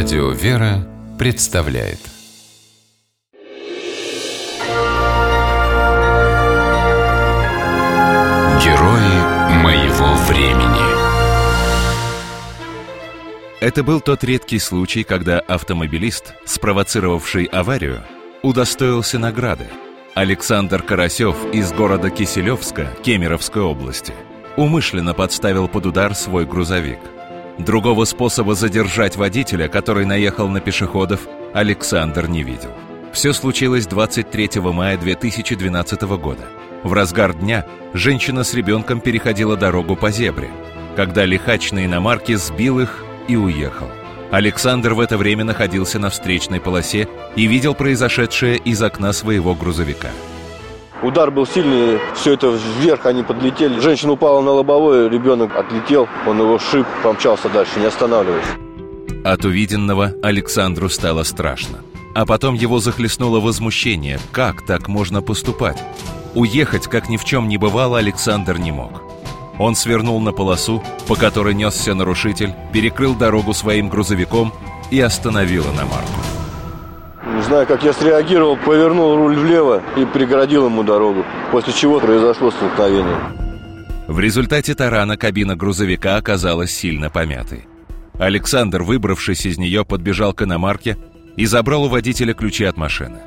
Радио «Вера» представляет. Герои моего времени. Это был тот редкий случай, когда автомобилист, спровоцировавший аварию, удостоился награды. Александр Карасев из города Киселевска, Кемеровской области, умышленно подставил под удар свой грузовик – Другого способа задержать водителя, который наехал на пешеходов, Александр не видел. Все случилось 23 мая 2012 года. В разгар дня женщина с ребенком переходила дорогу по зебре, когда лихач на иномарке сбил их и уехал. Александр в это время находился на встречной полосе и видел произошедшее из окна своего грузовика – Удар был сильный, все это вверх они подлетели. Женщина упала на лобовое, ребенок отлетел, он его шип, помчался дальше, не останавливаясь. От увиденного Александру стало страшно. А потом его захлестнуло возмущение. Как так можно поступать? Уехать, как ни в чем не бывало, Александр не мог. Он свернул на полосу, по которой несся нарушитель, перекрыл дорогу своим грузовиком и остановил иномарку. Знаю, как я среагировал, повернул руль влево и преградил ему дорогу, после чего произошло столкновение. В результате тарана кабина грузовика оказалась сильно помятой. Александр, выбравшись из нее, подбежал к иномарке и забрал у водителя ключи от машины.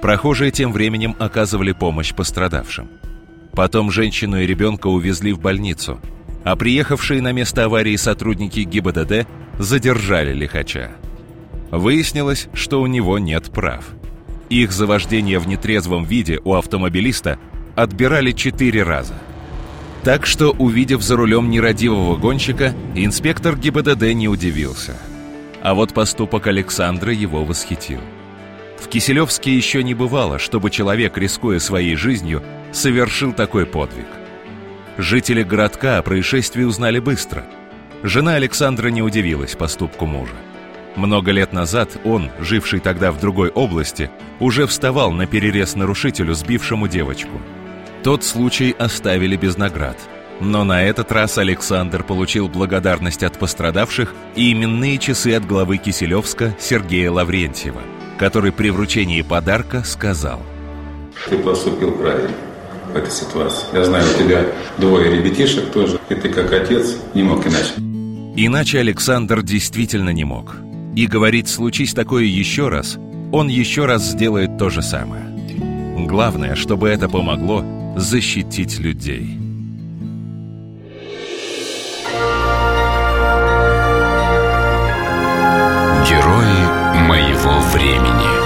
Прохожие тем временем оказывали помощь пострадавшим. Потом женщину и ребенка увезли в больницу, а приехавшие на место аварии сотрудники ГИБДД задержали лихача. Выяснилось, что у него нет прав. Их за вождение в нетрезвом виде у автомобилиста отбирали четыре раза. Так что, увидев за рулем нерадивого гонщика, инспектор ГИБДД не удивился. А вот поступок Александра его восхитил. В Киселевске еще не бывало, чтобы человек, рискуя своей жизнью, совершил такой подвиг. Жители городка о происшествии узнали быстро. Жена Александра не удивилась поступку мужа. Много лет назад он, живший тогда в другой области, уже вставал на перерез нарушителю, сбившему девочку. Тот случай оставили без наград. Но на этот раз Александр получил благодарность от пострадавших и именные часы от главы Киселевска Сергея Лаврентьева, который при вручении подарка сказал «Ты поступил правильно в этой ситуации. Я знаю, у тебя двое ребятишек тоже, и ты как отец не мог иначе». Иначе Александр действительно не мог – и говорит, случись такое еще раз, он еще раз сделает то же самое. Главное, чтобы это помогло защитить людей. Герои моего времени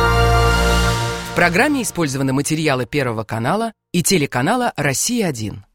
В программе использованы материалы Первого канала и телеканала «Россия-1».